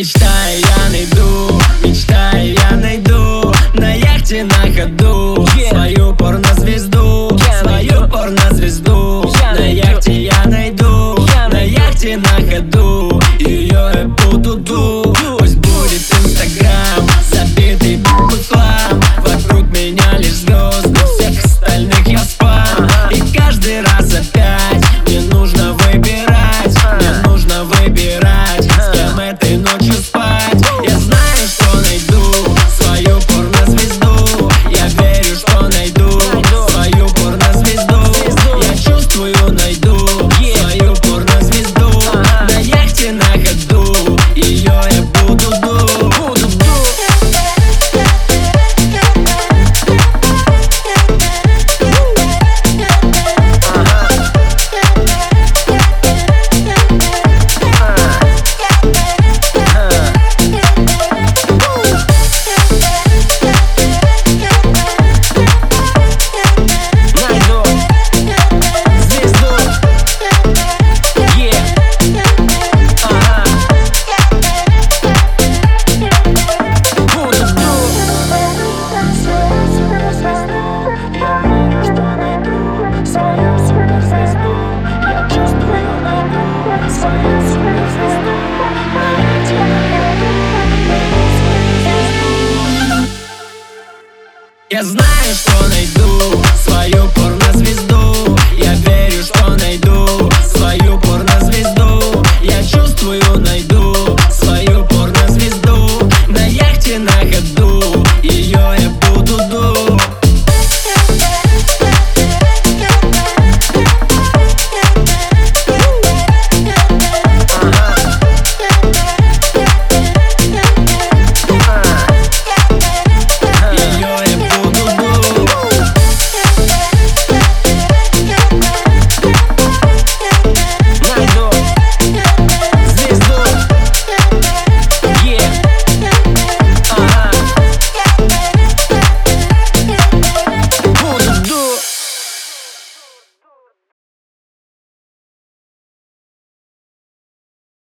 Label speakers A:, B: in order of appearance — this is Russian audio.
A: Мечтая я найду, мечтая я найду На яхте на ходу Свою порнозвезду, свою порнозвезду. На яхте я найду, на яхте на ходу. Ее я буду ду. Пусть будет инстаграм, забитый бухлам Вокруг меня лишь звезды, всех остальных я спам. И каждый раз опять Я знаю, что найду свою порнозвезду. Я верю, что найду свою порнозвезду. Я чувствую, найду